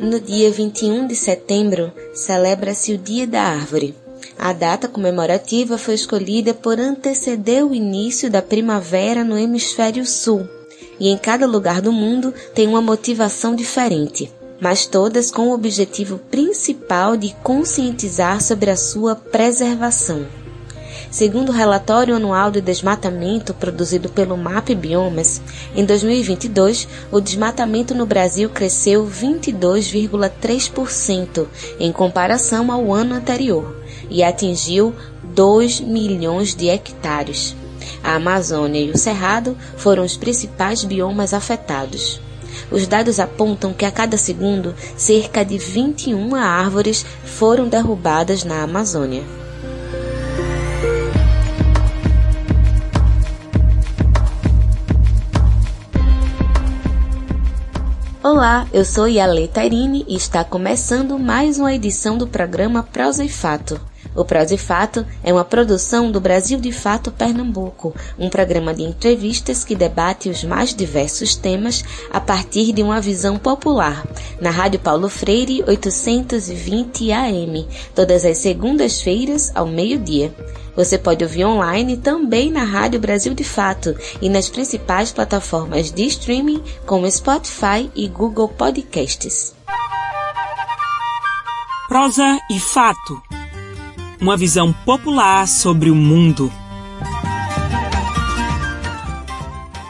No dia 21 de setembro, celebra-se o Dia da Árvore. A data comemorativa foi escolhida por anteceder o início da primavera no hemisfério sul, e em cada lugar do mundo tem uma motivação diferente, mas todas com o objetivo principal de conscientizar sobre a sua preservação. Segundo o relatório anual de desmatamento produzido pelo MAP Biomas, em 2022, o desmatamento no Brasil cresceu 22,3% em comparação ao ano anterior e atingiu 2 milhões de hectares. A Amazônia e o Cerrado foram os principais biomas afetados. Os dados apontam que a cada segundo, cerca de 21 árvores foram derrubadas na Amazônia. Olá, eu sou Yale Tairine e está começando mais uma edição do programa Prosa e Fato. O Prosa e Fato é uma produção do Brasil de Fato Pernambuco, um programa de entrevistas que debate os mais diversos temas a partir de uma visão popular, na Rádio Paulo Freire 820 AM, todas as segundas-feiras ao meio-dia. Você pode ouvir online também na Rádio Brasil de Fato e nas principais plataformas de streaming como Spotify e Google Podcasts. Prosa e Fato uma visão popular sobre o mundo.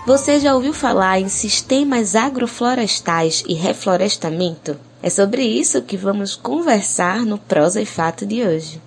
Você já ouviu falar em sistemas agroflorestais e reflorestamento? É sobre isso que vamos conversar no Prosa e Fato de hoje.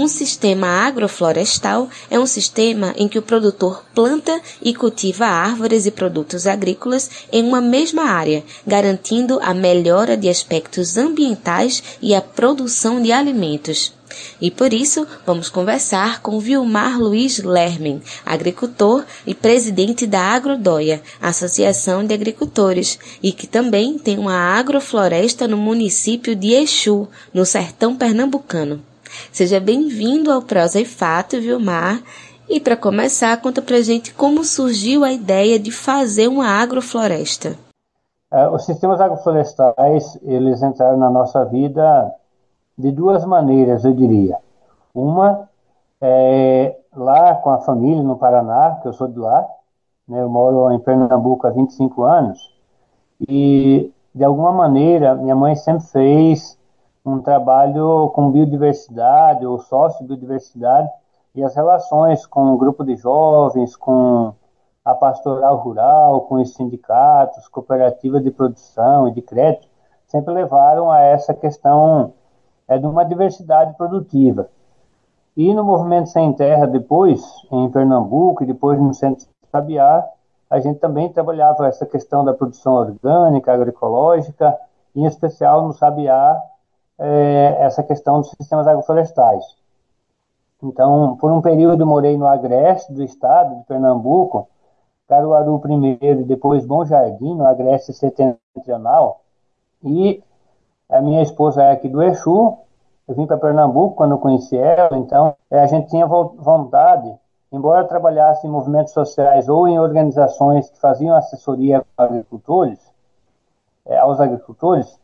Um sistema agroflorestal é um sistema em que o produtor planta e cultiva árvores e produtos agrícolas em uma mesma área, garantindo a melhora de aspectos ambientais e a produção de alimentos. E por isso vamos conversar com Vilmar Luiz Lermen, agricultor e presidente da Agrodóia, Associação de Agricultores, e que também tem uma agrofloresta no município de Exu, no sertão pernambucano. Seja bem-vindo ao Prosa e Fato, Vilmar. E para começar, conta pra gente como surgiu a ideia de fazer uma agrofloresta. É, os sistemas agroflorestais, eles entraram na nossa vida de duas maneiras, eu diria. Uma é lá com a família no Paraná, que eu sou de lá, né, eu moro em Pernambuco há 25 anos, e de alguma maneira minha mãe sempre fez um trabalho com biodiversidade ou sócio-biodiversidade e as relações com o grupo de jovens, com a pastoral rural, com os sindicatos, cooperativas de produção e de crédito, sempre levaram a essa questão é, de uma diversidade produtiva. E no Movimento Sem Terra, depois, em Pernambuco e depois no Centro Sabiá, a gente também trabalhava essa questão da produção orgânica, agroecológica, em especial no Sabiá, é, essa questão dos sistemas agroflorestais. Então, por um período, morei no agreste do estado de Pernambuco, Caruaru primeiro depois Bom Jardim, no agreste setentrional. E a minha esposa é aqui do Exu, eu vim para Pernambuco quando eu conheci ela, então é, a gente tinha vontade, embora trabalhasse em movimentos sociais ou em organizações que faziam assessoria agricultores, é, aos agricultores,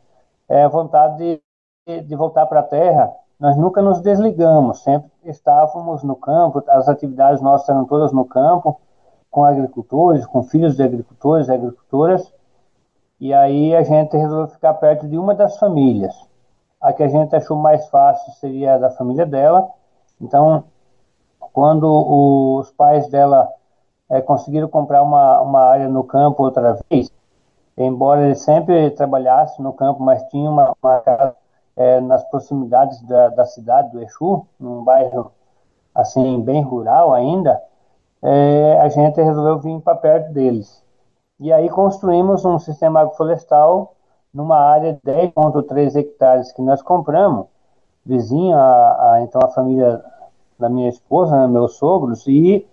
é, vontade de de voltar para a Terra, nós nunca nos desligamos, sempre estávamos no campo, as atividades nossas eram todas no campo, com agricultores, com filhos de agricultores e agricultoras, e aí a gente resolveu ficar perto de uma das famílias. A que a gente achou mais fácil seria a da família dela, então, quando os pais dela é, conseguiram comprar uma, uma área no campo outra vez, embora ele sempre trabalhasse no campo, mas tinha uma, uma casa é, nas proximidades da, da, cidade do Exu, num bairro assim bem rural ainda, é, a gente resolveu vir para perto deles. E aí construímos um sistema agroflorestal numa área de 10,3 hectares que nós compramos, vizinho a, a, então a família da minha esposa, né, meus sogros, e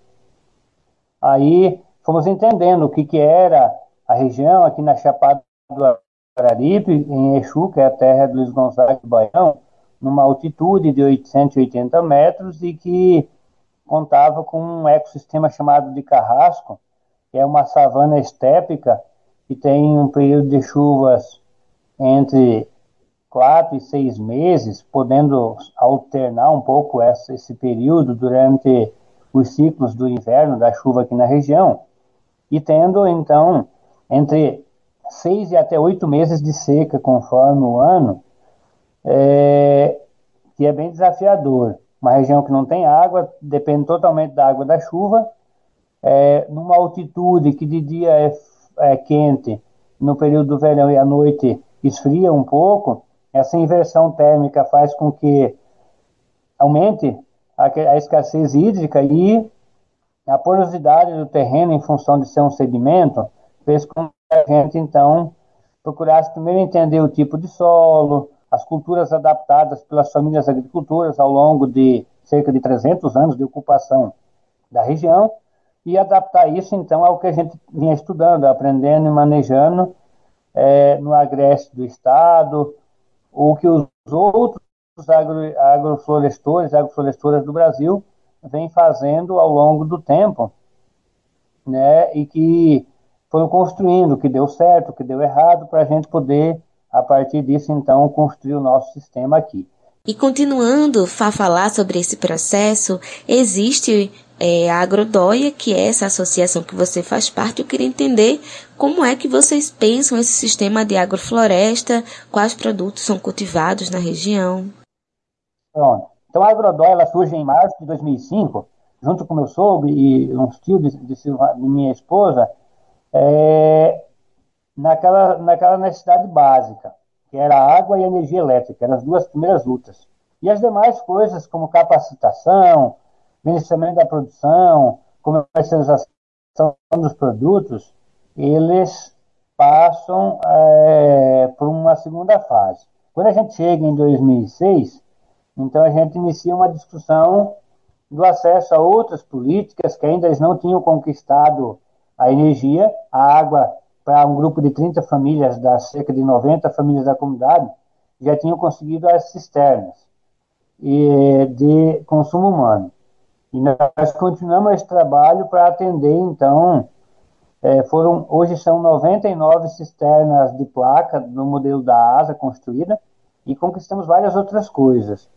aí fomos entendendo o que, que era a região aqui na Chapada do Araripe, em Exu, que é a terra do Luiz Gonzaga de Baião, numa altitude de 880 metros e que contava com um ecossistema chamado de carrasco, que é uma savana estépica que tem um período de chuvas entre quatro e seis meses, podendo alternar um pouco essa, esse período durante os ciclos do inverno da chuva aqui na região, e tendo então entre seis e até oito meses de seca conforme o ano, é, que é bem desafiador. Uma região que não tem água, depende totalmente da água da chuva, é, numa altitude que de dia é, é quente, no período do verão e à noite esfria um pouco, essa inversão térmica faz com que aumente a, a escassez hídrica e a porosidade do terreno, em função de ser um sedimento, fez com a gente, então, procurasse primeiro entender o tipo de solo, as culturas adaptadas pelas famílias agricultoras ao longo de cerca de 300 anos de ocupação da região, e adaptar isso, então, ao que a gente vinha estudando, aprendendo e manejando é, no agreste do Estado, o que os outros agro, agroflorestores, agroflorestoras do Brasil vêm fazendo ao longo do tempo, né, e que foram construindo, que deu certo, que deu errado, para a gente poder, a partir disso, então, construir o nosso sistema aqui. E continuando a falar sobre esse processo, existe é, a Agrodóia, que é essa associação que você faz parte. Eu queria entender como é que vocês pensam esse sistema de agrofloresta, quais produtos são cultivados na região. Pronto. Então a Agrodóia ela surge em março de 2005, junto com meu sogro e uns tios de, de, de minha esposa, é, naquela, naquela necessidade básica que era água e energia elétrica, eram as duas primeiras lutas. E as demais coisas, como capacitação, beneficiamento da produção, comercialização dos produtos, eles passam é, por uma segunda fase. Quando a gente chega em 2006, então a gente inicia uma discussão do acesso a outras políticas que ainda eles não tinham conquistado a energia, a água para um grupo de 30 famílias, das cerca de 90 famílias da comunidade, já tinham conseguido as cisternas de consumo humano. E nós continuamos esse trabalho para atender, então, é, foram, hoje são 99 cisternas de placa no modelo da ASA construída e conquistamos várias outras coisas.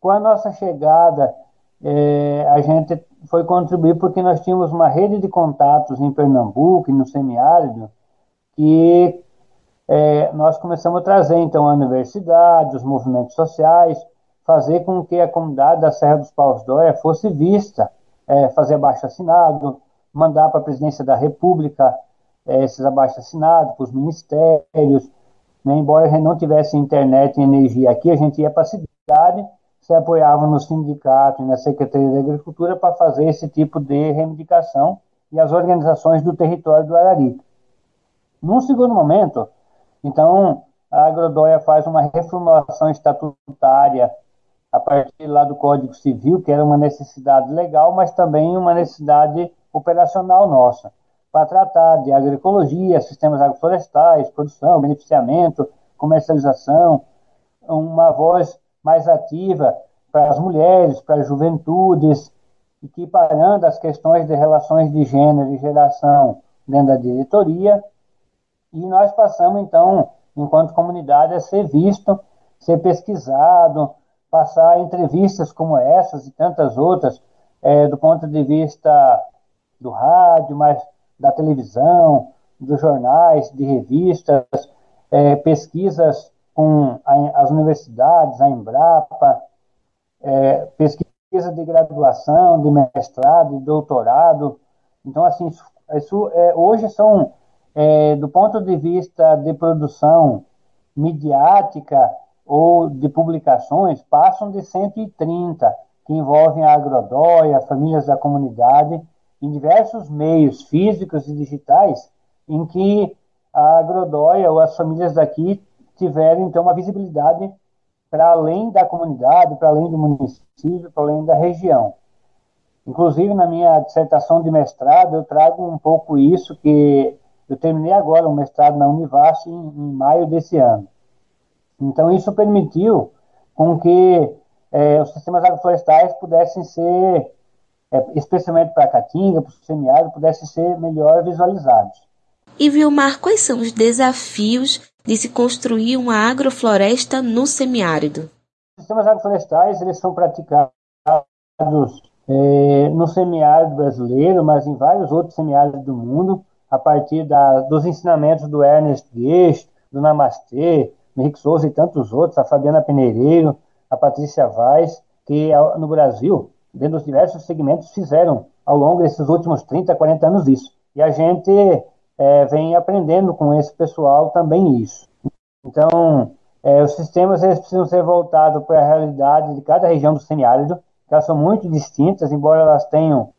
Com a nossa chegada, é, a gente foi contribuir porque nós tínhamos uma rede de contatos em Pernambuco e no semiárido que é, nós começamos a trazer então a universidade, os movimentos sociais, fazer com que a comunidade da Serra dos Paus Dóia fosse vista, é, fazer abaixo assinado, mandar para a presidência da República é, esses abaixo assinados, para os ministérios, né, embora não tivesse internet e energia aqui, a gente ia para a cidade se apoiavam no sindicato e na Secretaria da Agricultura para fazer esse tipo de reivindicação e as organizações do território do Araripe. Num segundo momento, então, a Agrodóia faz uma reformulação estatutária a partir lá do Código Civil, que era uma necessidade legal, mas também uma necessidade operacional nossa, para tratar de agroecologia, sistemas agroflorestais, produção, beneficiamento, comercialização, uma voz mais ativa para as mulheres, para as juventudes, equiparando as questões de relações de gênero e geração dentro da diretoria. E nós passamos, então, enquanto comunidade, a ser visto, ser pesquisado, passar entrevistas como essas e tantas outras, é, do ponto de vista do rádio, mas da televisão, dos jornais, de revistas, é, pesquisas com a, as universidades, a Embrapa, é, pesquisa de graduação, de mestrado, de doutorado. Então, assim, isso, isso é, hoje são, é, do ponto de vista de produção midiática ou de publicações, passam de 130, que envolvem a agrodóia, famílias da comunidade, em diversos meios físicos e digitais, em que a agrodóia ou as famílias daqui tiveram, então, uma visibilidade para além da comunidade, para além do município, para além da região. Inclusive, na minha dissertação de mestrado, eu trago um pouco isso, que eu terminei agora o um mestrado na Univasf em, em, maio desse ano. Então, isso permitiu com que é, os sistemas agroflorestais pudessem ser é, especialmente para a caatinga, para o semiárido, pudessem ser melhor visualizados. E Vilmar, quais são os desafios de se construir uma agrofloresta no semiárido? Os sistemas agroflorestais eles são praticados é, no semiárido brasileiro, mas em vários outros semiáridos do mundo, a partir da, dos ensinamentos do Ernest Guest, do Namastê, do Henrique Souza e tantos outros, a Fabiana Peneireiro, a Patrícia Vaz, que no Brasil, dentro dos diversos segmentos, fizeram ao longo desses últimos 30, 40 anos isso. E a gente é, vem aprendendo com esse pessoal também isso. Então, é, os sistemas eles precisam ser voltados para a realidade de cada região do semiárido, que elas são muito distintas, embora elas tenham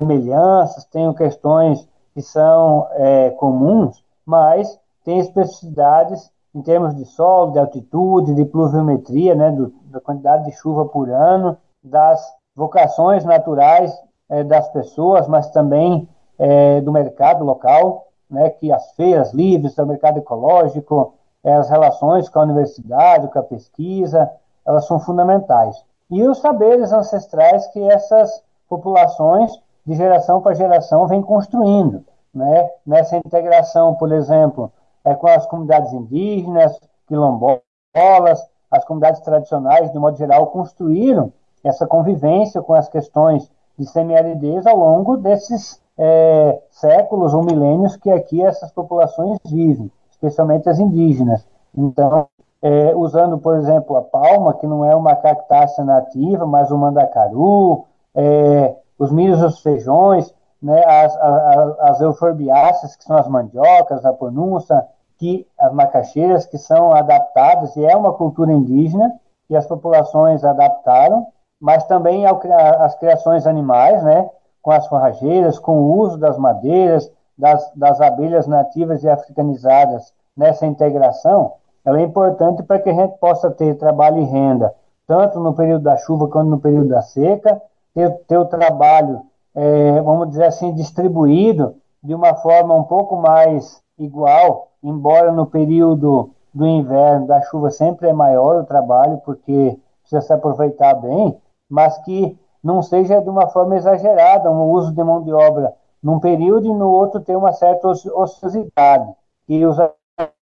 semelhanças, tenham questões que são é, comuns, mas tem especificidades em termos de solo, de altitude, de pluviometria, né, do, da quantidade de chuva por ano, das vocações naturais é, das pessoas, mas também é, do mercado local, né, que as feiras livres, o mercado ecológico, é, as relações com a universidade, com a pesquisa, elas são fundamentais. E os saberes ancestrais que essas populações, de geração para geração, vêm construindo. Né? Nessa integração, por exemplo, é, com as comunidades indígenas, quilombolas, as comunidades tradicionais, de modo geral, construíram essa convivência com as questões de semiaridez ao longo desses é, séculos ou milênios que aqui essas populações vivem especialmente as indígenas. Então, é, usando, por exemplo, a palma, que não é uma cactácea nativa, mas o mandacaru, é, os milhos e os feijões, né, as, as, as euforbiáceas, que são as mandiocas, a ponunça, que, as macaxeiras, que são adaptadas, e é uma cultura indígena, que as populações adaptaram, mas também ao, as criações animais, né, com as forrageiras, com o uso das madeiras, das, das abelhas nativas e africanizadas nessa integração, ela é importante para que a gente possa ter trabalho e renda, tanto no período da chuva quanto no período da seca, ter, ter o trabalho, é, vamos dizer assim, distribuído de uma forma um pouco mais igual, embora no período do inverno, da chuva, sempre é maior o trabalho, porque precisa se aproveitar bem, mas que não seja de uma forma exagerada um uso de mão de obra num período e no outro tem uma certa ociosidade. E os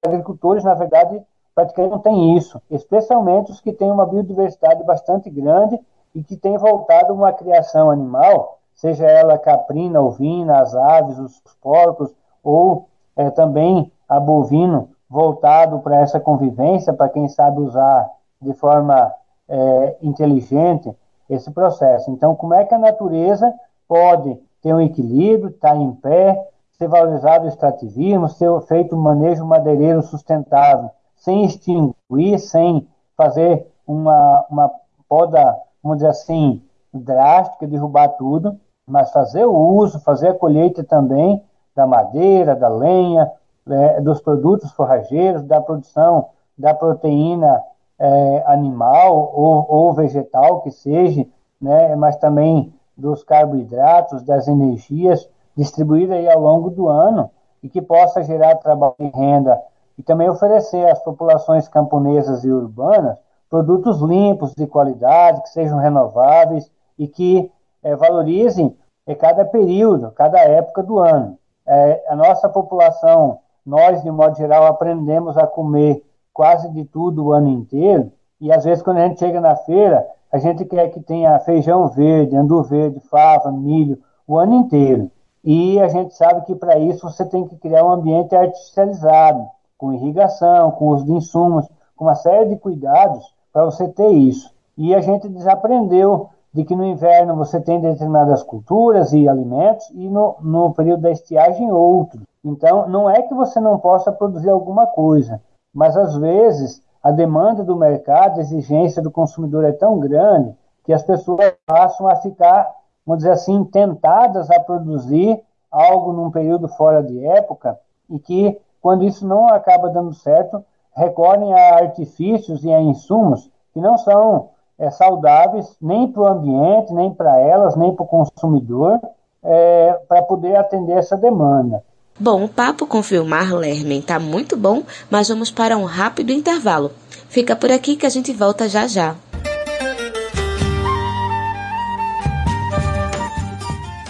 agricultores, na verdade, praticamente não têm isso, especialmente os que têm uma biodiversidade bastante grande e que têm voltado uma criação animal, seja ela caprina, ovina, as aves, os porcos, ou é, também a bovino, voltado para essa convivência, para quem sabe usar de forma é, inteligente esse processo. Então, como é que a natureza pode ter um equilíbrio, estar tá em pé, ser valorizado o extrativismo, ser feito um manejo madeireiro sustentável, sem extinguir, sem fazer uma, uma poda, vamos dizer assim, drástica, derrubar tudo, mas fazer o uso, fazer a colheita também da madeira, da lenha, é, dos produtos forrageiros, da produção da proteína é, animal ou, ou, vegetal que seja, né, mas também dos carboidratos, das energias distribuída aí ao longo do ano e que possa gerar trabalho e renda e também oferecer às populações camponesas e urbanas produtos limpos, de qualidade, que sejam renováveis e que é, valorizem é, cada período, cada época do ano. É, a nossa população, nós, de modo geral, aprendemos a comer quase de tudo o ano inteiro e às vezes quando a gente chega na feira, a gente quer que tenha feijão verde, andu verde, fava, milho, o ano inteiro. E a gente sabe que para isso você tem que criar um ambiente artificializado, com irrigação, com uso de insumos, com uma série de cuidados para você ter isso. E a gente desaprendeu de que no inverno você tem determinadas culturas e alimentos e no, no período da estiagem outros. Então, não é que você não possa produzir alguma coisa, mas às vezes a demanda do mercado, a exigência do consumidor é tão grande que as pessoas passam a ficar, vamos dizer assim, tentadas a produzir algo num período fora de época e que, quando isso não acaba dando certo, recorrem a artifícios e a insumos que não são é, saudáveis nem para o ambiente, nem para elas, nem para o consumidor, é, para poder atender essa demanda. Bom, o papo com Filmar Lermen tá muito bom, mas vamos para um rápido intervalo. Fica por aqui que a gente volta já já.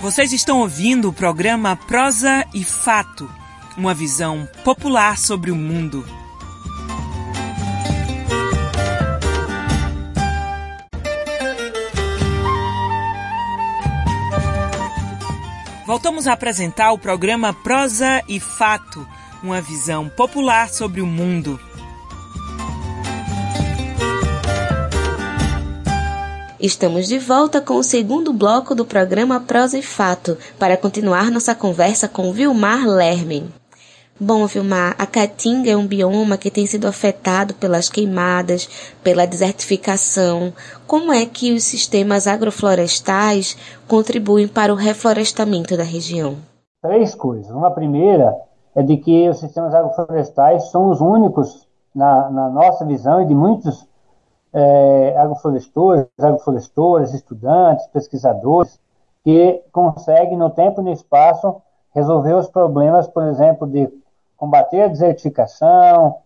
Vocês estão ouvindo o programa Prosa e Fato, uma visão popular sobre o mundo. Voltamos a apresentar o programa Prosa e Fato, uma visão popular sobre o mundo. Estamos de volta com o segundo bloco do programa Prosa e Fato para continuar nossa conversa com Vilmar Lermen. Bom, Vilmar, a Caatinga é um bioma que tem sido afetado pelas queimadas, pela desertificação. Como é que os sistemas agroflorestais contribuem para o reflorestamento da região? Três coisas. Uma primeira é de que os sistemas agroflorestais são os únicos, na, na nossa visão e de muitos é, agroflorestores, agroflorestores, estudantes, pesquisadores, que conseguem, no tempo e no espaço, resolver os problemas, por exemplo, de combater a desertificação,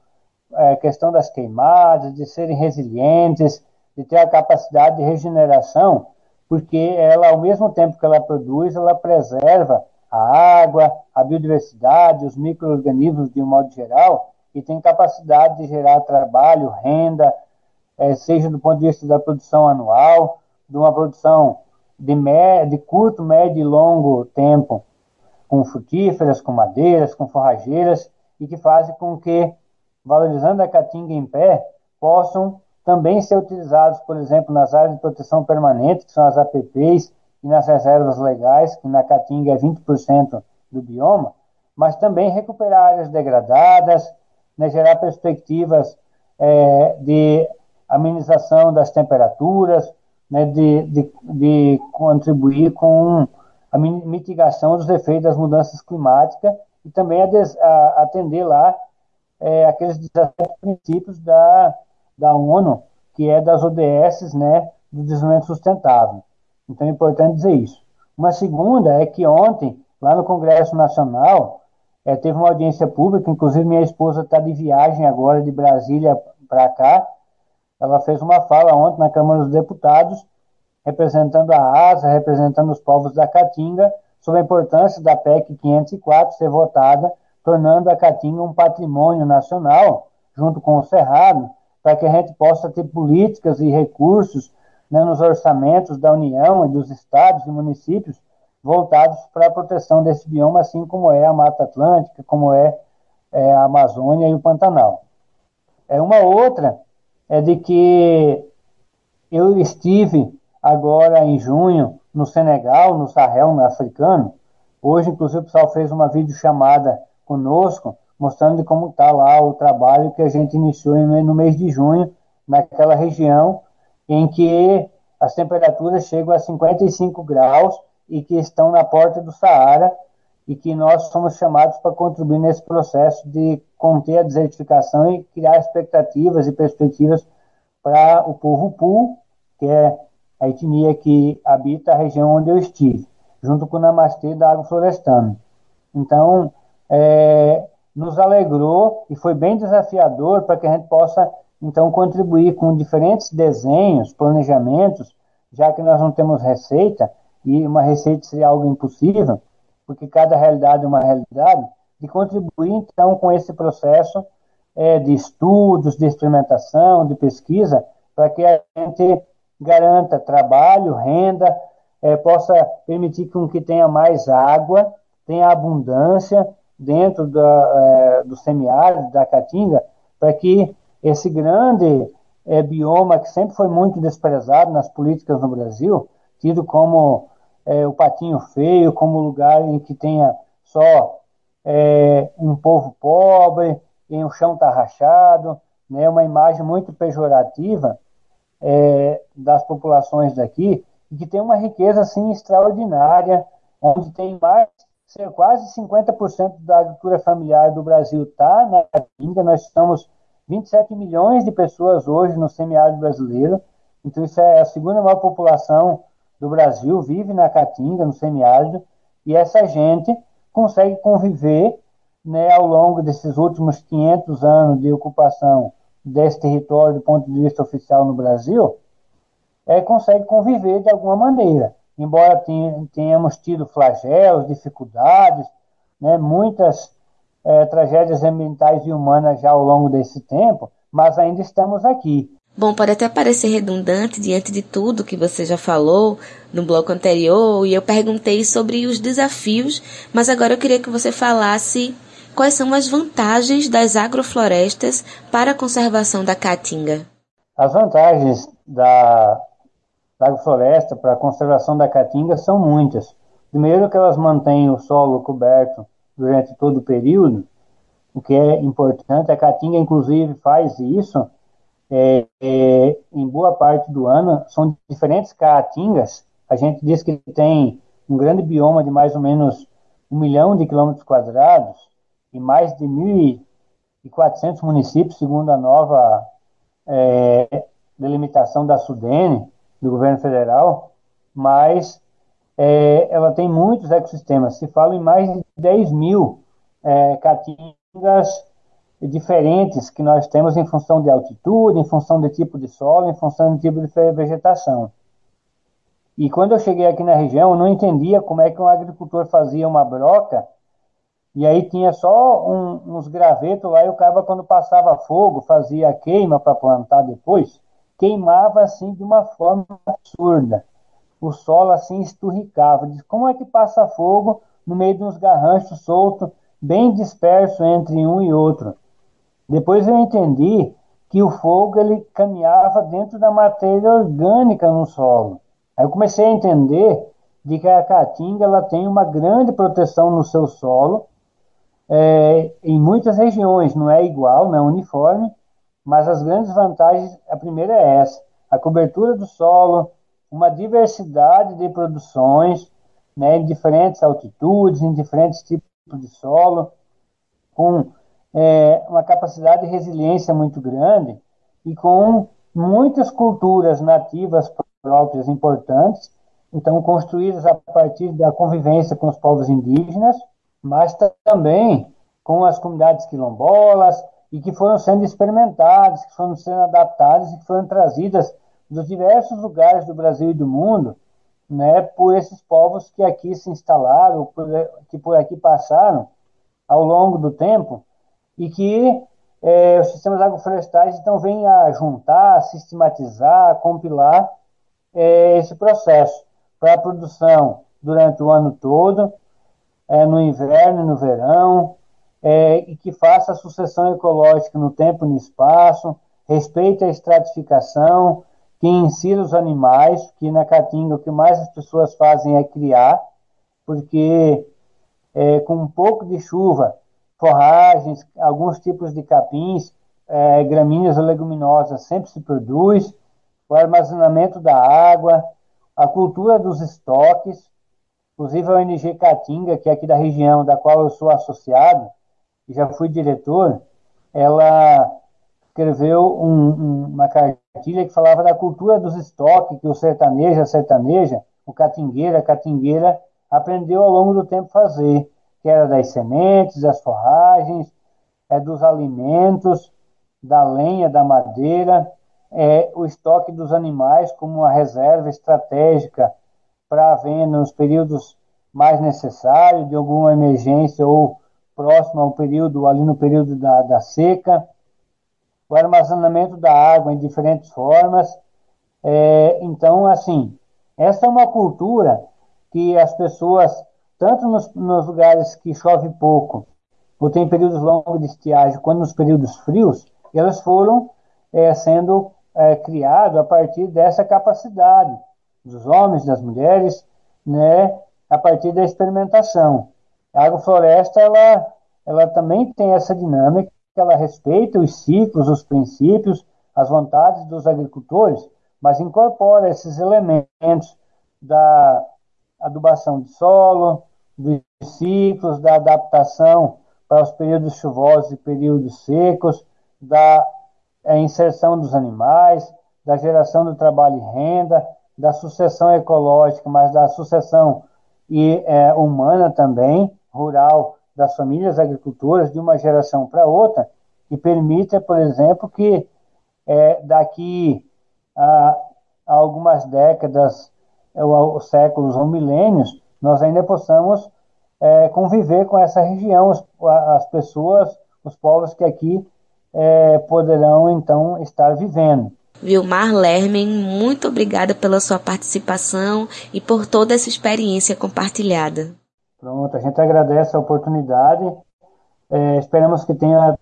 é, questão das queimadas, de serem resilientes, de ter a capacidade de regeneração, porque ela, ao mesmo tempo que ela produz, ela preserva a água, a biodiversidade, os micro-organismos de um modo geral, e tem capacidade de gerar trabalho, renda, é, seja do ponto de vista da produção anual, de uma produção de, de curto, médio e longo tempo, com frutíferas, com madeiras, com forrageiras, e que fazem com que, valorizando a caatinga em pé, possam também ser utilizados, por exemplo, nas áreas de proteção permanente, que são as APPs, e nas reservas legais, que na caatinga é 20% do bioma, mas também recuperar áreas degradadas, né, gerar perspectivas é, de amenização das temperaturas, né, de, de, de contribuir com a mitigação dos efeitos das mudanças climáticas e também a, a atender lá é, aqueles 17 princípios da, da ONU, que é das ODS, né, do desenvolvimento sustentável. Então é importante dizer isso. Uma segunda é que ontem, lá no Congresso Nacional, é, teve uma audiência pública, inclusive minha esposa está de viagem agora de Brasília para cá, ela fez uma fala ontem na Câmara dos Deputados, representando a ASA, representando os povos da Caatinga, sobre a importância da PEC 504 ser votada, tornando a Caatinga um patrimônio nacional, junto com o Cerrado, para que a gente possa ter políticas e recursos né, nos orçamentos da União e dos estados e municípios voltados para a proteção desse bioma, assim como é a Mata Atlântica, como é, é a Amazônia e o Pantanal. É uma outra é de que eu estive agora em junho no Senegal, no Sahel, no africano. Hoje, inclusive, o pessoal fez uma videochamada conosco, mostrando como está lá o trabalho que a gente iniciou no mês de junho, naquela região em que as temperaturas chegam a 55 graus e que estão na porta do Saara e que nós somos chamados para contribuir nesse processo de conter a desertificação e criar expectativas e perspectivas para o povo Pu, que é a etnia que habita a região onde eu estive, junto com o Namastê da Água Florestana. Então, é, nos alegrou e foi bem desafiador para que a gente possa, então, contribuir com diferentes desenhos, planejamentos, já que nós não temos receita, e uma receita seria algo impossível, porque cada realidade é uma realidade, de contribuir então com esse processo é, de estudos, de experimentação, de pesquisa, para que a gente garanta trabalho, renda, é, possa permitir com que tenha mais água, tenha abundância dentro da, é, do semiárido, da caatinga, para que esse grande é, bioma que sempre foi muito desprezado nas políticas no Brasil, tido como é, o patinho feio, como lugar em que tenha só é, um povo pobre, em o chão está rachado, né, uma imagem muito pejorativa é, das populações daqui, e que tem uma riqueza assim extraordinária, onde tem mais, quase 50% da agricultura familiar do Brasil está na Caatinga, nós estamos 27 milhões de pessoas hoje no semiárido brasileiro, então isso é a segunda maior população do Brasil, vive na Caatinga, no semiárido, e essa gente consegue conviver né, ao longo desses últimos 500 anos de ocupação desse território do ponto de vista oficial no Brasil, é, consegue conviver de alguma maneira. embora tenhamos tido flagelos, dificuldades, né, muitas é, tragédias ambientais e humanas já ao longo desse tempo, mas ainda estamos aqui. Bom, pode até parecer redundante diante de tudo que você já falou no bloco anterior, e eu perguntei sobre os desafios, mas agora eu queria que você falasse quais são as vantagens das agroflorestas para a conservação da caatinga. As vantagens da, da agrofloresta para a conservação da caatinga são muitas. Primeiro que elas mantêm o solo coberto durante todo o período, o que é importante. A caatinga, inclusive, faz isso é, é, em boa parte do ano. São diferentes caatingas. A gente diz que tem um grande bioma de mais ou menos um milhão de quilômetros quadrados e mais de 1.400 municípios, segundo a nova é, delimitação da SUDENE, do governo federal, mas é, ela tem muitos ecossistemas. Se fala em mais de 10 mil é, caatingas diferentes que nós temos em função de altitude, em função de tipo de solo, em função de tipo de vegetação. E quando eu cheguei aqui na região, eu não entendia como é que um agricultor fazia uma broca e aí tinha só um, uns gravetos lá e o cara, quando passava fogo, fazia queima para plantar depois, queimava assim de uma forma absurda. O solo assim esturricava. Diz, como é que passa fogo no meio de uns garranchos soltos, bem disperso entre um e outro? Depois eu entendi que o fogo ele caminhava dentro da matéria orgânica no solo. Aí eu comecei a entender de que a caatinga ela tem uma grande proteção no seu solo, é, em muitas regiões, não é igual, não é uniforme, mas as grandes vantagens, a primeira é essa, a cobertura do solo, uma diversidade de produções, né, em diferentes altitudes, em diferentes tipos de solo, com é, uma capacidade de resiliência muito grande e com muitas culturas nativas próprias importantes, então construídas a partir da convivência com os povos indígenas, mas também com as comunidades quilombolas e que foram sendo experimentadas, que foram sendo adaptadas e que foram trazidas dos diversos lugares do Brasil e do mundo, né, por esses povos que aqui se instalaram, que por aqui passaram ao longo do tempo e que é, os sistemas agroflorestais então vêm a juntar, sistematizar, compilar é, esse processo para a produção durante o ano todo, é, no inverno e no verão, é, e que faça a sucessão ecológica no tempo e no espaço, respeite a estratificação, que insira os animais, que na Caatinga o que mais as pessoas fazem é criar, porque é, com um pouco de chuva forragens, alguns tipos de capins, é, gramíneas ou leguminosas sempre se produz, o armazenamento da água, a cultura dos estoques, inclusive a ONG Caatinga, que é aqui da região da qual eu sou associado, e já fui diretor, ela escreveu um, um, uma cartilha que falava da cultura dos estoques, que o sertanejo, a sertaneja, o catingueira, a catingueira, aprendeu ao longo do tempo fazer que era das sementes, das forragens, é dos alimentos, da lenha, da madeira, é, o estoque dos animais como uma reserva estratégica para a venda nos períodos mais necessários, de alguma emergência ou próximo ao período, ali no período da, da seca, o armazenamento da água em diferentes formas. É, então, assim, essa é uma cultura que as pessoas tanto nos, nos lugares que chove pouco, ou tem períodos longos de estiagem, quanto nos períodos frios, elas foram é, sendo é, criadas a partir dessa capacidade dos homens, das mulheres, né, a partir da experimentação. A agrofloresta, ela, ela também tem essa dinâmica, ela respeita os ciclos, os princípios, as vontades dos agricultores, mas incorpora esses elementos da adubação de solo, dos ciclos, da adaptação para os períodos chuvosos e períodos secos, da inserção dos animais, da geração do trabalho e renda, da sucessão ecológica, mas da sucessão e, é, humana também, rural, das famílias agricultoras, de uma geração para outra, que permita, por exemplo, que é, daqui a, a algumas décadas os séculos ou milênios, nós ainda possamos é, conviver com essa região, as, as, pessoas, os povos que aqui é, poderão então estar vivendo. Vilmar Lermen, muito obrigada pela sua participação e por toda essa experiência compartilhada. Pronto, a gente agradece a oportunidade. É, esperamos que tenha,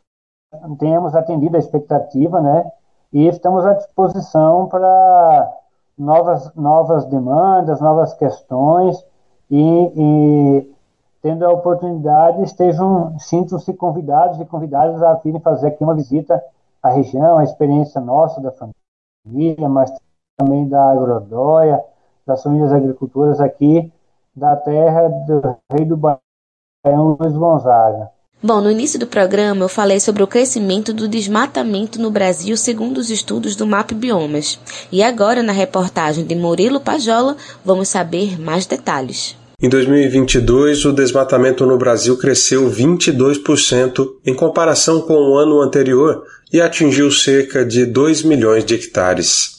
tenhamos atendido a expectativa, né? E estamos à disposição para novas, novas demandas, novas questões e, e tendo a oportunidade, estejam, sintam-se convidados e convidadas a virem fazer aqui uma visita à região, a experiência nossa da família, mas também da agrodóia, das famílias agricultoras aqui da terra do rei do Baião Luiz Gonzaga. Bom, no início do programa eu falei sobre o crescimento do desmatamento no Brasil segundo os estudos do MAP Biomas. E agora, na reportagem de Murilo Pajola, vamos saber mais detalhes. Em 2022, o desmatamento no Brasil cresceu 22% em comparação com o ano anterior e atingiu cerca de 2 milhões de hectares.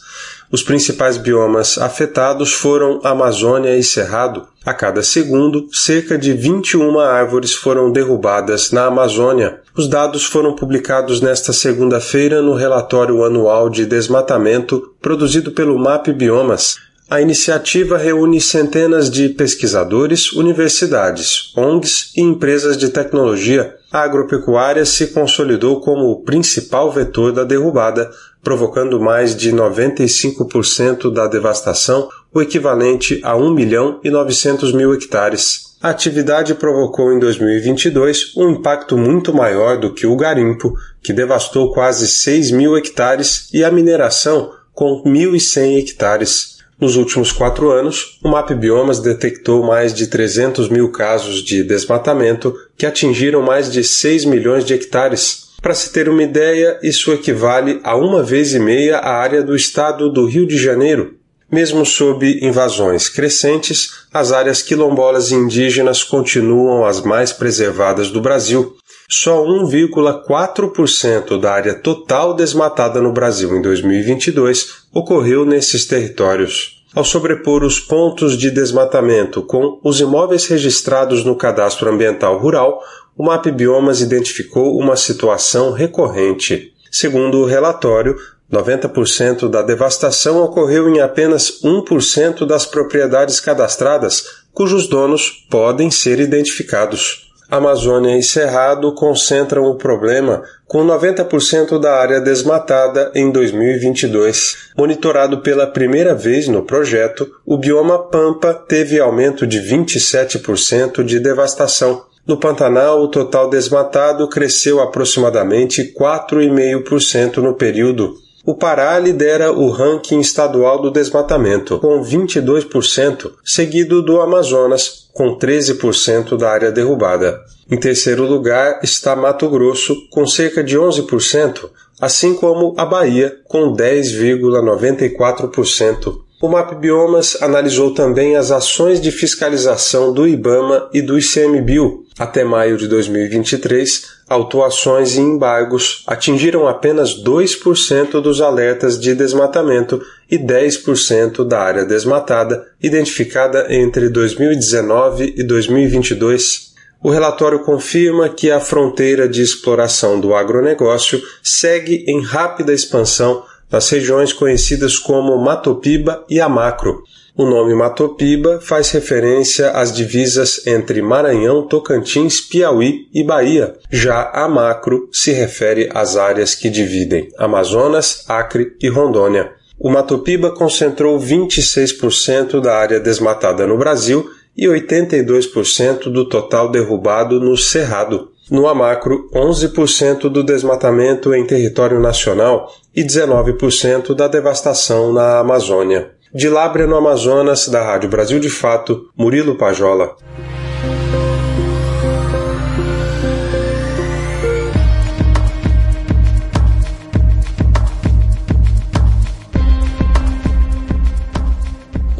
Os principais biomas afetados foram Amazônia e Cerrado. A cada segundo, cerca de 21 árvores foram derrubadas na Amazônia. Os dados foram publicados nesta segunda-feira no relatório anual de desmatamento produzido pelo MAP Biomas. A iniciativa reúne centenas de pesquisadores, universidades, ONGs e empresas de tecnologia. A agropecuária se consolidou como o principal vetor da derrubada, provocando mais de 95% da devastação, o equivalente a 1 milhão e 900 mil hectares. A atividade provocou em 2022 um impacto muito maior do que o garimpo, que devastou quase 6 mil hectares, e a mineração, com 1.100 hectares. Nos últimos quatro anos, o MAP Biomas detectou mais de 300 mil casos de desmatamento que atingiram mais de 6 milhões de hectares. Para se ter uma ideia, isso equivale a uma vez e meia a área do estado do Rio de Janeiro. Mesmo sob invasões crescentes, as áreas quilombolas e indígenas continuam as mais preservadas do Brasil. Só 1,4% da área total desmatada no Brasil em 2022 ocorreu nesses territórios. Ao sobrepor os pontos de desmatamento com os imóveis registrados no Cadastro Ambiental Rural, o MAP Biomas identificou uma situação recorrente. Segundo o relatório, 90% da devastação ocorreu em apenas 1% das propriedades cadastradas, cujos donos podem ser identificados. Amazônia e Cerrado concentram o problema com 90% da área desmatada em 2022. Monitorado pela primeira vez no projeto, o bioma Pampa teve aumento de 27% de devastação. No Pantanal, o total desmatado cresceu aproximadamente 4,5% no período. O Pará lidera o ranking estadual do desmatamento, com 22%, seguido do Amazonas, com 13% da área derrubada. Em terceiro lugar está Mato Grosso, com cerca de 11%, assim como a Bahia, com 10,94%. O MAP Biomas analisou também as ações de fiscalização do IBAMA e do ICMBio. Até maio de 2023, autuações e embargos atingiram apenas 2% dos alertas de desmatamento e 10% da área desmatada, identificada entre 2019 e 2022. O relatório confirma que a fronteira de exploração do agronegócio segue em rápida expansão nas regiões conhecidas como Matopiba e Amacro. O nome Matopiba faz referência às divisas entre Maranhão, Tocantins, Piauí e Bahia. Já Amacro se refere às áreas que dividem Amazonas, Acre e Rondônia. O Matopiba concentrou 26% da área desmatada no Brasil e 82% do total derrubado no Cerrado. No Amacro, 11% do desmatamento em território nacional e 19% da devastação na Amazônia. De Lábrea, no Amazonas, da Rádio Brasil de Fato, Murilo Pajola.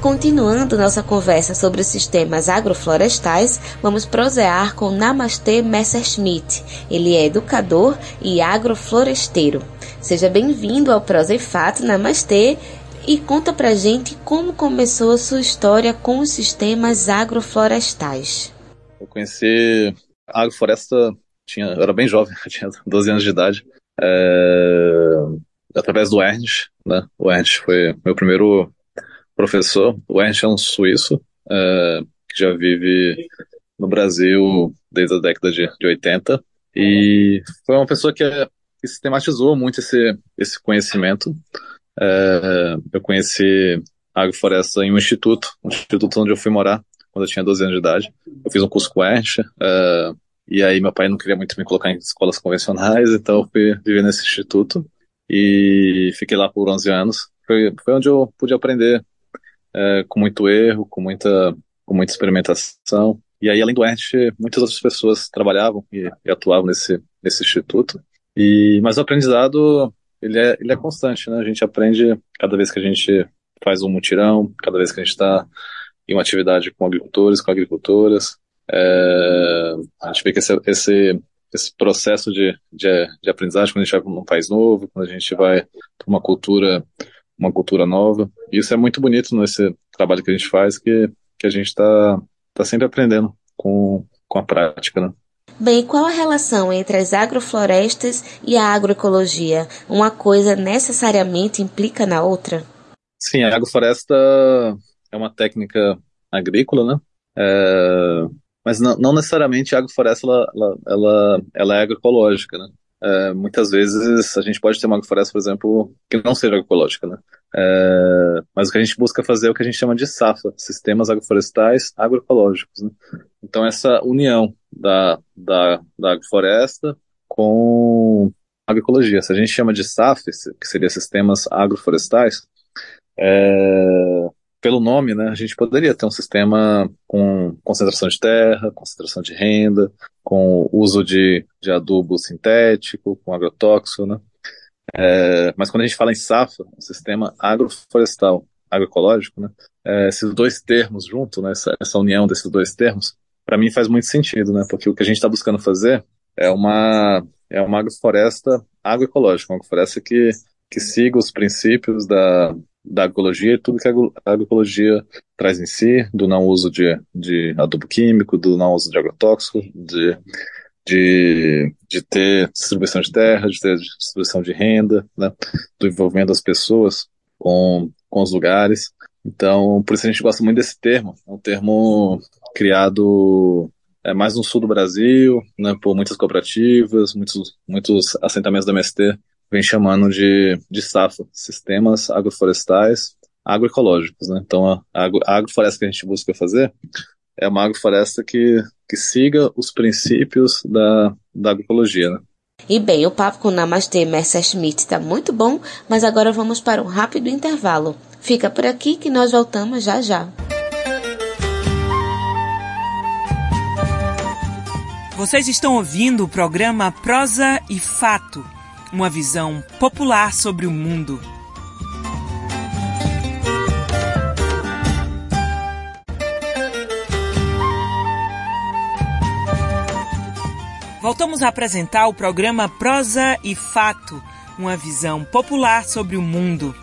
Continuando nossa conversa sobre os sistemas agroflorestais, vamos prosear com Namastê Messerschmitt. Ele é educador e agrofloresteiro. Seja bem-vindo ao Prosa e Fato Namastê e conta pra gente como começou a sua história com os sistemas agroflorestais. Eu conheci a agrofloresta, tinha, eu era bem jovem, tinha 12 anos de idade, é, através do Ernst, né? O Ernst foi meu primeiro professor. O Ernst é um suíço uh, que já vive no Brasil desde a década de, de 80 e foi uma pessoa que, que sistematizou muito esse, esse conhecimento. Uh, eu conheci a agrofloresta em um instituto, um instituto onde eu fui morar quando eu tinha 12 anos de idade. Eu fiz um curso com Ernst, uh, e aí meu pai não queria muito me colocar em escolas convencionais, então eu fui viver nesse instituto e fiquei lá por 11 anos. Foi, foi onde eu pude aprender é, com muito erro, com muita, com muita experimentação. E aí, além do Ernst, muitas outras pessoas trabalhavam e, e atuavam nesse, nesse instituto. E, mas o aprendizado, ele é, ele é constante, né? A gente aprende cada vez que a gente faz um mutirão, cada vez que a gente está em uma atividade com agricultores, com agricultoras. É, a gente vê que esse, esse, esse processo de, de, de aprendizagem, quando a gente vai para um país novo, quando a gente vai para uma cultura uma cultura nova. E isso é muito bonito nesse trabalho que a gente faz, que, que a gente está tá sempre aprendendo com, com a prática, né? Bem, qual a relação entre as agroflorestas e a agroecologia? Uma coisa necessariamente implica na outra? Sim, a agrofloresta é uma técnica agrícola, né? É, mas não, não, necessariamente a agrofloresta ela, ela, ela, ela é agroecológica, né? É, muitas vezes a gente pode ter uma agrofloresta, por exemplo, que não seja agroecológica, né? É, mas o que a gente busca fazer é o que a gente chama de SAFA, Sistemas Agroflorestais Agroecológicos. Né? Então, essa união da, da, da agrofloresta com a agroecologia. Se a gente chama de SAF, que seria Sistemas Agroflorestais, é, pelo nome, né, a gente poderia ter um sistema com concentração de terra, concentração de renda, com uso de, de adubo sintético, com agrotóxico, né? É, mas quando a gente fala em SAFA, um sistema agroflorestal, agroecológico, né? É, esses dois termos junto, né, essa, essa união desses dois termos, para mim faz muito sentido, né? Porque o que a gente está buscando fazer é uma é uma agrofloresta agroecológica, uma agrofloresta que que siga os princípios da, da agroecologia e tudo que a agroecologia traz em si, do não uso de, de adubo químico, do não uso de agrotóxico, de, de, de ter distribuição de terra, de ter distribuição de renda, né, do envolvimento das pessoas com, com os lugares. Então, por isso a gente gosta muito desse termo. É um termo criado é, mais no sul do Brasil, né, por muitas cooperativas, muitos, muitos assentamentos da MST vem chamando de, de SAFA, Sistemas Agroflorestais Agroecológicos. Né? Então, a, a agrofloresta que a gente busca fazer é uma agrofloresta que, que siga os princípios da, da agroecologia. Né? E bem, o papo com o Namastê Messerschmitt está muito bom, mas agora vamos para um rápido intervalo. Fica por aqui que nós voltamos já já. Vocês estão ouvindo o programa Prosa e Fato uma visão popular sobre o mundo. Voltamos a apresentar o programa Prosa e Fato, uma visão popular sobre o mundo.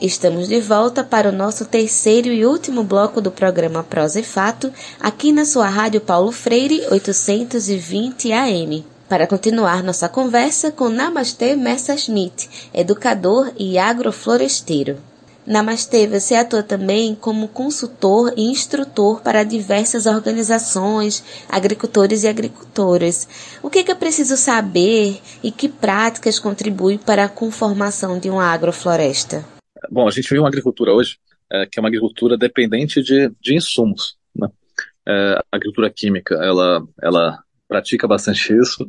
Estamos de volta para o nosso terceiro e último bloco do programa Prosa e Fato, aqui na sua Rádio Paulo Freire 820 AM. Para continuar nossa conversa com Namastê Messerschmitt, educador e agrofloresteiro. Namastê, você atua também como consultor e instrutor para diversas organizações, agricultores e agricultoras. O que é preciso saber e que práticas contribuem para a conformação de uma agrofloresta? Bom, a gente vive uma agricultura hoje é, que é uma agricultura dependente de, de insumos. Né? é, a agricultura química, ela, ela pratica bastante isso,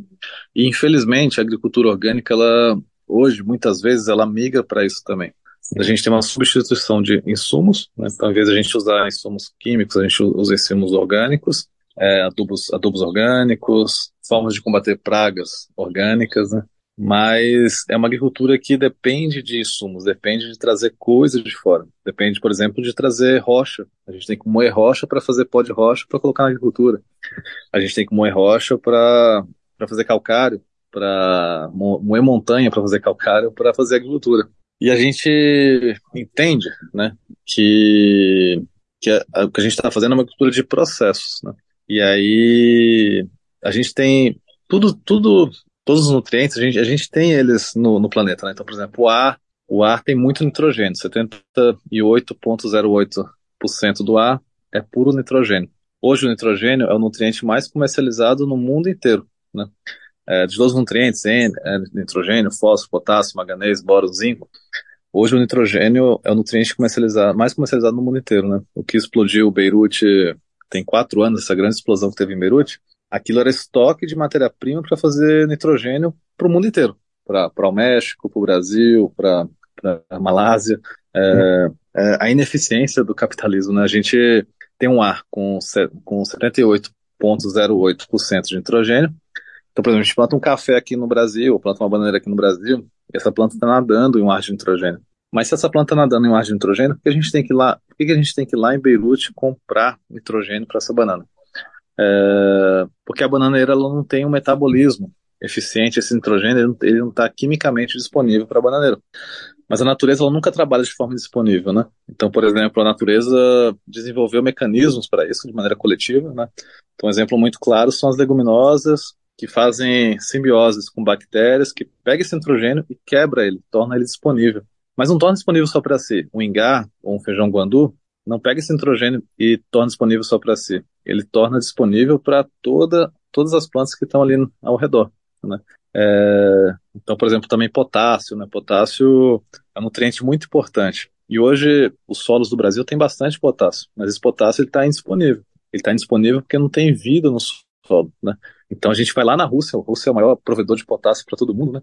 e infelizmente a agricultura orgânica, ela, hoje, muitas vezes, ela migra para isso também. A gente tem uma substituição de insumos, né? então, ao invés de a gente usar insumos químicos, a gente usa insumos orgânicos, é, adubos, adubos orgânicos, formas de combater pragas orgânicas, né? Mas é uma agricultura que depende de insumos, depende de trazer coisas de fora. Depende, por exemplo, de trazer rocha. A gente tem que moer rocha para fazer pó de rocha para colocar na agricultura. A gente tem que moer rocha para fazer calcário, para moer montanha para fazer calcário, para fazer agricultura. E a gente entende né, que, que a, o que a gente está fazendo é uma agricultura de processos. Né? E aí a gente tem tudo, tudo todos os nutrientes, a gente, a gente tem eles no, no planeta, né? Então, por exemplo, o ar, o ar tem muito nitrogênio, 78,08% do ar é puro nitrogênio. Hoje o nitrogênio é o nutriente mais comercializado no mundo inteiro, né? É, de todos os nutrientes, N, é, nitrogênio, fósforo, potássio, manganês, boro, zinco, hoje o nitrogênio é o nutriente comercializado, mais comercializado no mundo inteiro, né? O que explodiu Beirute tem quatro anos, essa grande explosão que teve em Beirute, aquilo era estoque de matéria-prima para fazer nitrogênio para o mundo inteiro, para o México, para o Brasil, para a Malásia. É, é, a ineficiência do capitalismo, né? A gente tem um ar com, com 78,08% de nitrogênio. Então, por exemplo, a gente planta um café aqui no Brasil, ou planta uma bananeira aqui no Brasil, e essa planta está nadando em um ar de nitrogênio. Mas se essa planta está nadando em um ar de nitrogênio, por que a gente tem que ir lá, por que a gente tem que ir lá em Beirute comprar nitrogênio para essa banana? É, porque a bananeira ela não tem um metabolismo eficiente, esse nitrogênio ele não está quimicamente disponível para a bananeira. Mas a natureza ela nunca trabalha de forma disponível, né? Então, por exemplo, a natureza desenvolveu mecanismos para isso de maneira coletiva, né? Então, um exemplo muito claro são as leguminosas que fazem simbioses com bactérias que pega esse nitrogênio e quebra ele, torna ele disponível. Mas não torna disponível só para si. Um ingá ou um feijão guandu não pega esse nitrogênio e torna disponível só para si ele torna disponível para toda, todas as plantas que estão ali ao redor. Né? É, então, por exemplo, também potássio. Né? Potássio é um nutriente muito importante. E hoje os solos do Brasil têm bastante potássio, mas esse potássio está indisponível. Ele está indisponível porque não tem vida no solo. Né? Então a gente vai lá na Rússia, a Rússia é o maior provedor de potássio para todo mundo, né?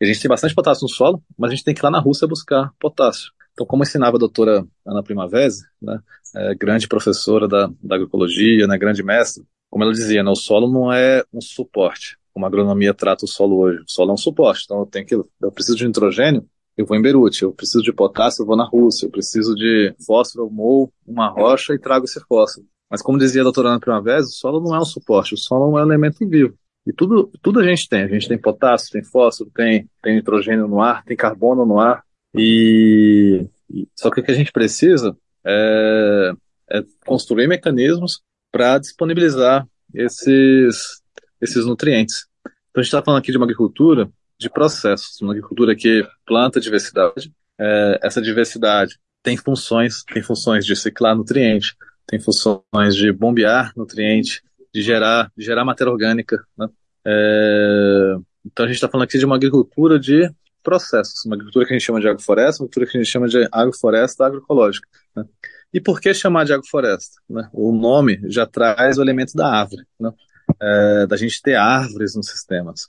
E a gente tem bastante potássio no solo, mas a gente tem que ir lá na Rússia buscar potássio. Então, como ensinava a doutora Ana Primavera, né, é, grande professora da, da agroecologia, né, grande mestre, como ela dizia, né, o solo não é um suporte, como a agronomia trata o solo hoje. O solo é um suporte, então eu tenho que, eu preciso de nitrogênio, eu vou em Beirute, eu preciso de potássio, eu vou na Rússia, eu preciso de fósforo, eu moo uma rocha e trago esse fósforo. Mas como dizia a doutora Ana Primavera, o solo não é um suporte, o solo é um elemento vivo. E tudo, tudo a gente tem. A gente tem potássio, tem fósforo, tem, tem nitrogênio no ar, tem carbono no ar, e, só que o que a gente precisa é, é construir mecanismos para disponibilizar esses, esses nutrientes. Então a gente está falando aqui de uma agricultura de processos, uma agricultura que planta diversidade. É, essa diversidade tem funções, tem funções de ciclar nutriente, tem funções de bombear nutriente, de gerar, de gerar matéria orgânica. Né? É, então a gente está falando aqui de uma agricultura de processos, uma agricultura que a gente chama de agrofloresta, uma agricultura que a gente chama de agrofloresta agroecológica. Né? E por que chamar de agrofloresta? Né? O nome já traz o elemento da árvore, né? é, da gente ter árvores nos sistemas.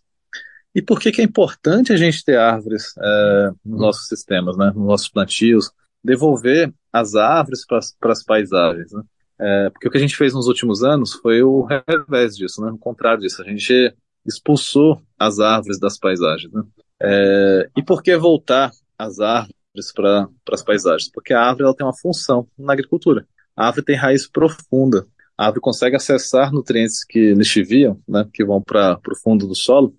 E por que, que é importante a gente ter árvores é, nos nossos sistemas, né? nos nossos plantios, devolver as árvores para as paisagens? Né? É, porque o que a gente fez nos últimos anos foi o revés disso, né? o contrário disso. A gente expulsou as árvores das paisagens. Né? É, e por que voltar as árvores para as paisagens? Porque a árvore ela tem uma função na agricultura. A árvore tem raiz profunda. A árvore consegue acessar nutrientes que lixiviam, né, que vão para o fundo do solo,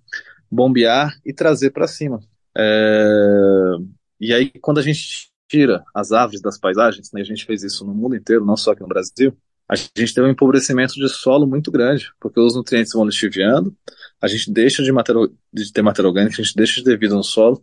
bombear e trazer para cima. É, e aí, quando a gente tira as árvores das paisagens, né, a gente fez isso no mundo inteiro, não só aqui no Brasil, a gente tem um empobrecimento de solo muito grande, porque os nutrientes vão lixiviando, a gente deixa de, matéria, de ter matéria orgânica, a gente deixa de ter vida no solo,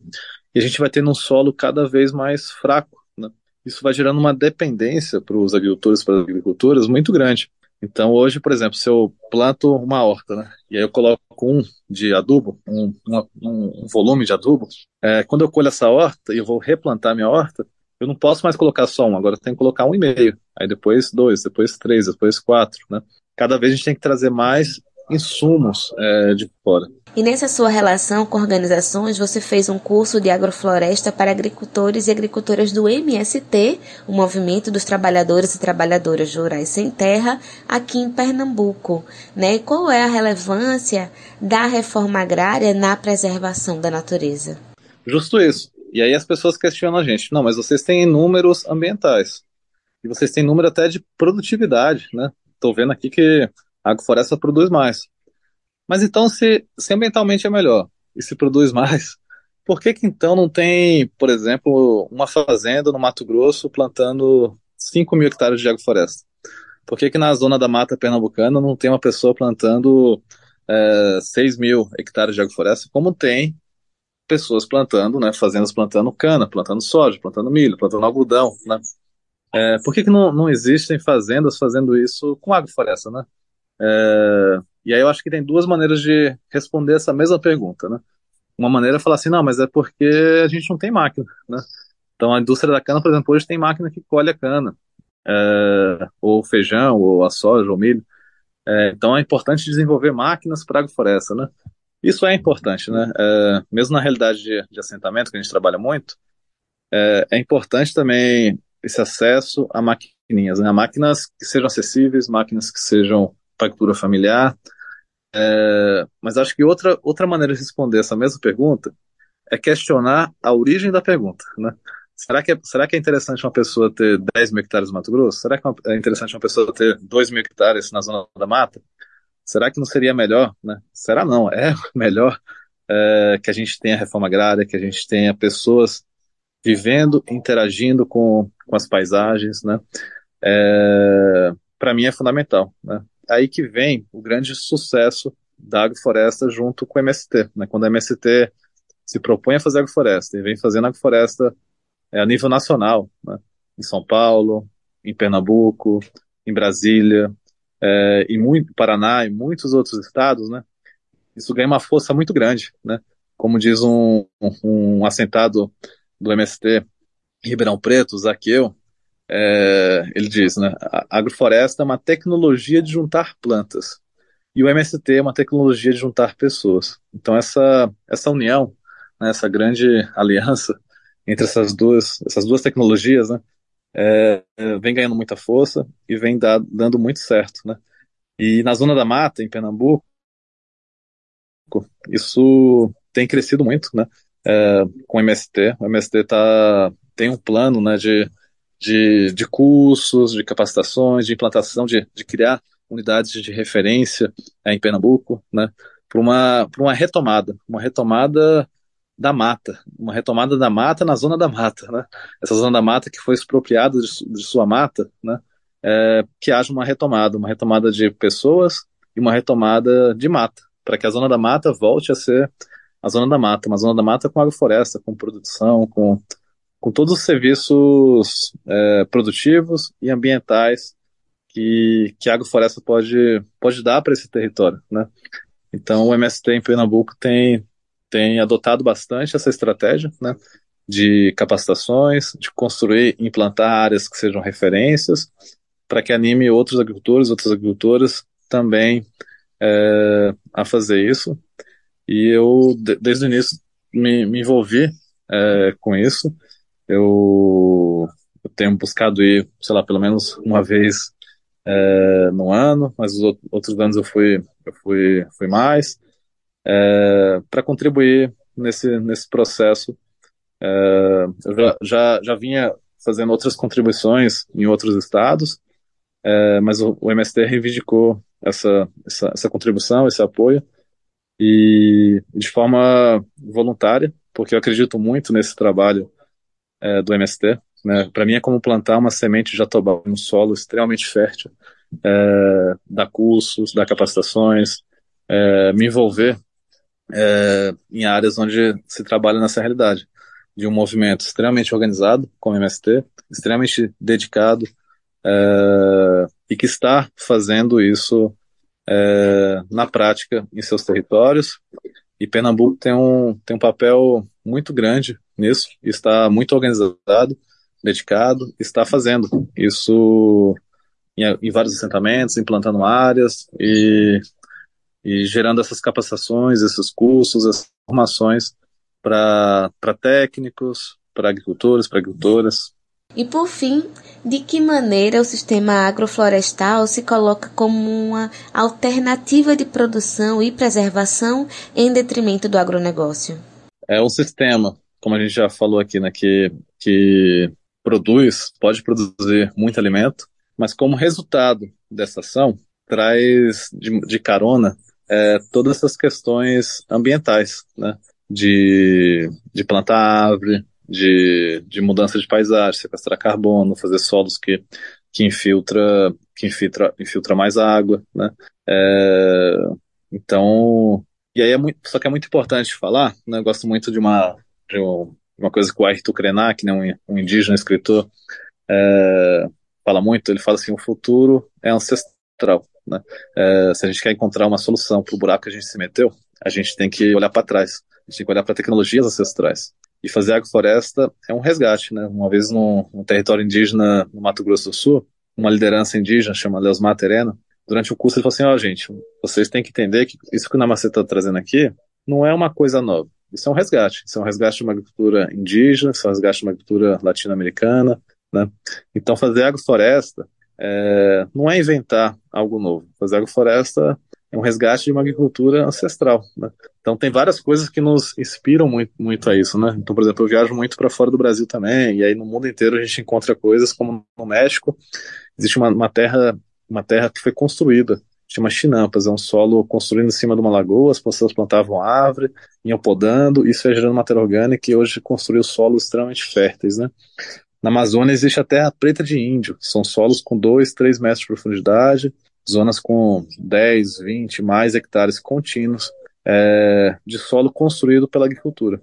e a gente vai tendo um solo cada vez mais fraco. Né? Isso vai gerando uma dependência para os agricultores, para as agricultoras, muito grande. Então, hoje, por exemplo, se eu planto uma horta, né, e aí eu coloco um de adubo, um, uma, um volume de adubo, é, quando eu colho essa horta e eu vou replantar minha horta, eu não posso mais colocar só um, agora eu tenho que colocar um e meio, aí depois dois, depois três, depois quatro, né? Cada vez a gente tem que trazer mais insumos é, de fora. E nessa sua relação com organizações, você fez um curso de agrofloresta para agricultores e agricultoras do MST, o Movimento dos Trabalhadores e Trabalhadoras Rurais Sem Terra, aqui em Pernambuco. Né? E qual é a relevância da reforma agrária na preservação da natureza? Justo isso. E aí as pessoas questionam a gente, não, mas vocês têm números ambientais. E vocês têm número até de produtividade, né? Estou vendo aqui que a agrofloresta produz mais. Mas então, se, se ambientalmente é melhor e se produz mais, por que que então não tem, por exemplo, uma fazenda no Mato Grosso plantando 5 mil hectares de agrofloresta? Por que que na zona da mata pernambucana não tem uma pessoa plantando é, 6 mil hectares de agrofloresta, como tem pessoas plantando, né, fazendas plantando cana, plantando soja, plantando milho, plantando algodão, né? É, por que, que não, não existem fazendas fazendo isso com agrofloresta, né? É, e aí eu acho que tem duas maneiras de responder essa mesma pergunta, né? Uma maneira é falar assim, não, mas é porque a gente não tem máquina, né? Então a indústria da cana, por exemplo, hoje tem máquina que colhe a cana, é, ou feijão, ou a soja, ou milho. É, então é importante desenvolver máquinas para agrofloresta, né? Isso é importante, né? É, mesmo na realidade de, de, assentamento, que a gente trabalha muito, é, é importante também esse acesso a maquininhas, né? A máquinas que sejam acessíveis, máquinas que sejam para cultura familiar. É, mas acho que outra, outra maneira de responder essa mesma pergunta é questionar a origem da pergunta, né? Será que, é, será que é interessante uma pessoa ter 10 mil hectares no Mato Grosso? Será que é interessante uma pessoa ter 2 mil hectares na zona da mata? Será que não seria melhor, né? Será não, é melhor é, que a gente tenha reforma agrária, que a gente tenha pessoas vivendo, interagindo com, com as paisagens, né? É, Para mim é fundamental, né? Aí que vem o grande sucesso da agrofloresta junto com o MST, né? Quando a MST se propõe a fazer agrofloresta e vem fazendo agrofloresta é, a nível nacional, né? Em São Paulo, em Pernambuco, em Brasília, é, e muito Paraná e muitos outros estados, né? Isso ganha uma força muito grande, né? Como diz um, um, um assentado do MST Ribeirão Preto, Zaqueu, é, ele diz, né? A agrofloresta é uma tecnologia de juntar plantas e o MST é uma tecnologia de juntar pessoas. Então essa essa união, né, essa grande aliança entre essas duas essas duas tecnologias, né? É, vem ganhando muita força e vem da, dando muito certo, né? E na zona da mata, em Pernambuco, isso tem crescido muito, né? É, com o MST, o MST tá, tem um plano, né, de, de, de cursos, de capacitações, de implantação, de, de criar unidades de referência é, em Pernambuco, né? Para uma, uma retomada, uma retomada da mata, uma retomada da mata na zona da mata, né? Essa zona da mata que foi expropriada de, de sua mata, né? É, que haja uma retomada, uma retomada de pessoas e uma retomada de mata, para que a zona da mata volte a ser a zona da mata, uma zona da mata com agrofloresta, com produção, com, com todos os serviços é, produtivos e ambientais que, que a agrofloresta pode, pode dar para esse território, né? Então o MST em Pernambuco tem tem adotado bastante essa estratégia, né, de capacitações, de construir, implantar áreas que sejam referências, para que anime outros agricultores, outras agricultoras também é, a fazer isso. E eu, desde o início, me, me envolvi é, com isso. Eu, eu, tenho buscado ir, sei lá, pelo menos uma vez é, no ano, mas os outros anos eu fui, eu fui, fui mais é, para contribuir nesse, nesse processo. É, eu já, já, já vinha fazendo outras contribuições em outros estados, é, mas o, o, MST reivindicou essa, essa, essa, contribuição, esse apoio, e de forma voluntária, porque eu acredito muito nesse trabalho é, do MST. Né? Para mim é como plantar uma semente de jatobá em um solo extremamente fértil, é, dar cursos, dar capacitações, é, me envolver é, em áreas onde se trabalha nessa realidade de um movimento extremamente organizado, como o MST, extremamente dedicado é, e que está fazendo isso é, na prática em seus territórios. E Pernambuco tem um, tem um papel muito grande nisso, está muito organizado dedicado está fazendo isso em, em vários assentamentos, implantando áreas e, e gerando essas capacitações, esses cursos, essas formações para técnicos, para agricultores, para agricultoras. E por fim, de que maneira o sistema agroflorestal se coloca como uma alternativa de produção e preservação em detrimento do agronegócio? É um sistema, como a gente já falou aqui, né, que, que produz, pode produzir muito alimento, mas como resultado dessa ação, traz de, de carona é, todas essas questões ambientais, né? De, de plantar árvore, de, de mudança de paisagem, sequestrar carbono, fazer solos que, que infiltra que infiltra, infiltra mais água, né? É, então, e aí é muito, só que é muito importante falar, né? Eu gosto muito de uma de uma coisa que o Ayrton Krenak, né, um, um indígena escritor, é, fala muito. Ele fala assim, o futuro é ancestral, né? É, se a gente quer encontrar uma solução para o buraco que a gente se meteu, a gente tem que olhar para trás, a gente tem que olhar para tecnologias ancestrais. E fazer agrofloresta é um resgate, né? Uma vez num, num, território indígena no Mato Grosso do Sul, uma liderança indígena chama Leosmar Terena, durante o curso ele falou assim, ó oh, gente, vocês têm que entender que isso que o Namacê está trazendo aqui não é uma coisa nova. Isso é um resgate. Isso é um resgate de uma agricultura indígena, isso é um resgate de uma agricultura latino-americana. Né? Então, fazer agrofloresta é, não é inventar algo novo. Fazer agrofloresta é um resgate de uma agricultura ancestral. Né? Então, tem várias coisas que nos inspiram muito, muito a isso. Né? Então, por exemplo, eu viajo muito para fora do Brasil também, e aí no mundo inteiro a gente encontra coisas como no México. Existe uma, uma terra uma terra que foi construída chama chinampas, é um solo construído em cima de uma lagoa, as pessoas plantavam árvore, iam podando, isso ia gerando matéria orgânica e hoje construiu solos extremamente férteis, né? Na Amazônia existe a terra preta de índio, são solos com 2, 3 metros de profundidade, zonas com 10, 20, mais hectares contínuos é, de solo construído pela agricultura.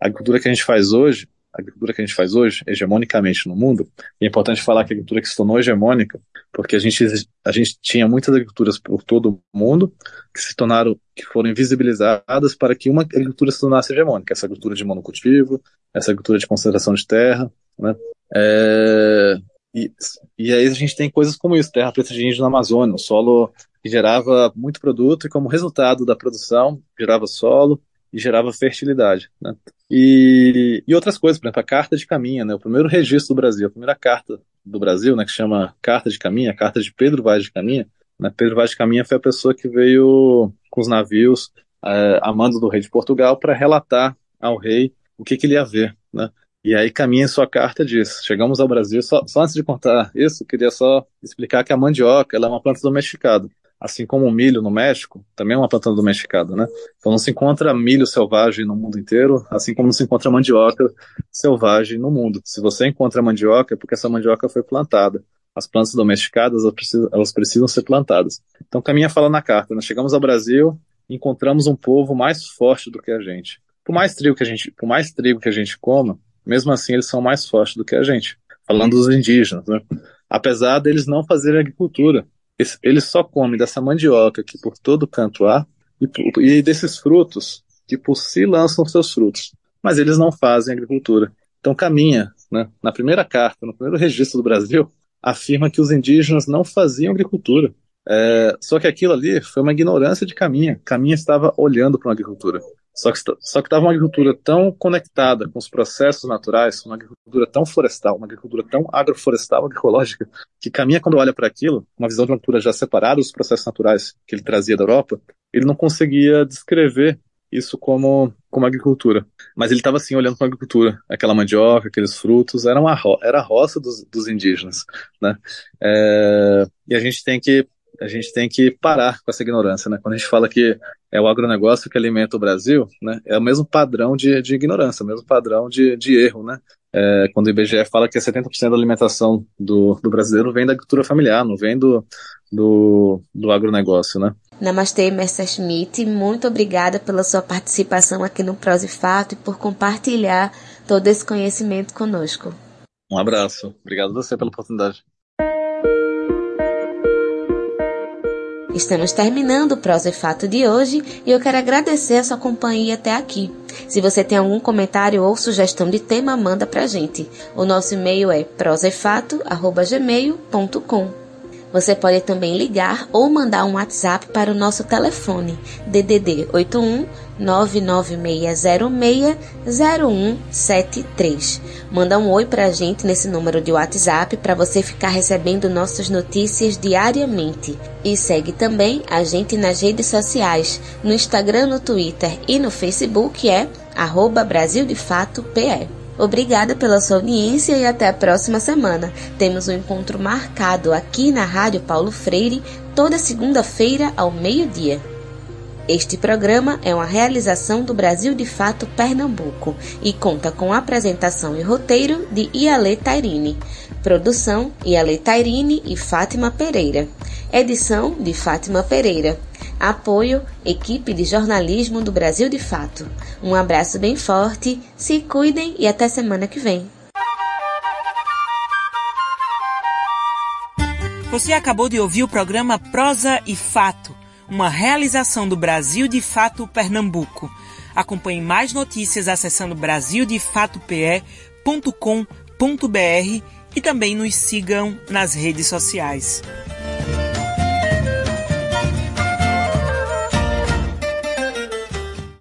A agricultura que a gente faz hoje a agricultura que a gente faz hoje, hegemonicamente no mundo, é importante falar que a agricultura que se tornou hegemônica, porque a gente, a gente tinha muitas agriculturas por todo o mundo que se tornaram, que foram invisibilizadas para que uma agricultura se tornasse hegemônica, essa agricultura de monocultivo, essa agricultura de concentração de terra, né? É, e, e aí a gente tem coisas como isso, terra preta de índio na Amazônia, um solo que gerava muito produto e como resultado da produção gerava solo, e gerava fertilidade, né? E, e outras coisas, por exemplo, a carta de caminha, né? O primeiro registro do Brasil, a primeira carta do Brasil, né? Que chama Carta de Caminha, a carta de Pedro Vaz de Caminha. Né? Pedro Vaz de Caminha foi a pessoa que veio com os navios é, a mando do rei de Portugal para relatar ao rei o que, que ele ia ver, né? E aí caminha em sua carta diz, chegamos ao Brasil, só, só antes de contar isso, queria só explicar que a mandioca é uma planta domesticada assim como o milho no México, também é uma planta domesticada, né? Então não se encontra milho selvagem no mundo inteiro, assim como não se encontra mandioca selvagem no mundo. Se você encontra mandioca, é porque essa mandioca foi plantada. As plantas domesticadas, elas precisam, elas precisam ser plantadas. Então Caminha fala na carta, nós chegamos ao Brasil, encontramos um povo mais forte do que a gente. Por mais trigo que a gente, por mais trigo que a gente coma, mesmo assim eles são mais fortes do que a gente. Falando dos indígenas, né? Apesar deles não fazerem agricultura, ele só come dessa mandioca que por todo canto há e, e desses frutos que por si lançam seus frutos. Mas eles não fazem agricultura. Então caminha, né? na primeira carta, no primeiro registro do Brasil, afirma que os indígenas não faziam agricultura. É, só que aquilo ali foi uma ignorância de Caminha. Caminha estava olhando para uma agricultura. Só que só que estava uma agricultura tão conectada com os processos naturais, uma agricultura tão florestal, uma agricultura tão agroflorestal, agroecológica, que caminha quando olha para aquilo, uma visão de uma agricultura já separada dos processos naturais que ele trazia da Europa, ele não conseguia descrever isso como, como agricultura. Mas ele estava assim olhando para a agricultura, aquela mandioca, aqueles frutos, era, uma, era a roça dos, dos indígenas. Né? É, e a gente tem que a gente tem que parar com essa ignorância, né? Quando a gente fala que é o agronegócio que alimenta o Brasil, né? É o mesmo padrão de, de ignorância, o mesmo padrão de, de erro, né? É, quando o IBGE fala que 70% da alimentação do, do brasileiro vem da agricultura familiar, não vem do, do, do agronegócio, né? Namastê, Mestre Schmidt. Muito obrigada pela sua participação aqui no Prose Fato e por compartilhar todo esse conhecimento conosco. Um abraço. Obrigado a você pela oportunidade. Estamos terminando o Prosa e Fato de hoje e eu quero agradecer a sua companhia até aqui. Se você tem algum comentário ou sugestão de tema, manda pra gente. O nosso e-mail é prosaefato.gmail.com Você pode também ligar ou mandar um WhatsApp para o nosso telefone DDD 81 996060173. Manda um oi pra gente nesse número de WhatsApp para você ficar recebendo nossas notícias diariamente. E segue também a gente nas redes sociais, no Instagram, no Twitter e no Facebook é arroba Brasil de Fato PE. Obrigada pela sua audiência e até a próxima semana. Temos um encontro marcado aqui na Rádio Paulo Freire toda segunda-feira ao meio-dia. Este programa é uma realização do Brasil de Fato Pernambuco e conta com apresentação e roteiro de Iale Tairine. Produção Iale Tairine e Fátima Pereira. Edição de Fátima Pereira. Apoio Equipe de Jornalismo do Brasil de Fato. Um abraço bem forte, se cuidem e até semana que vem. Você acabou de ouvir o programa Prosa e Fato uma realização do Brasil de Fato Pernambuco. Acompanhe mais notícias acessando brasildefatope.com.br e também nos sigam nas redes sociais.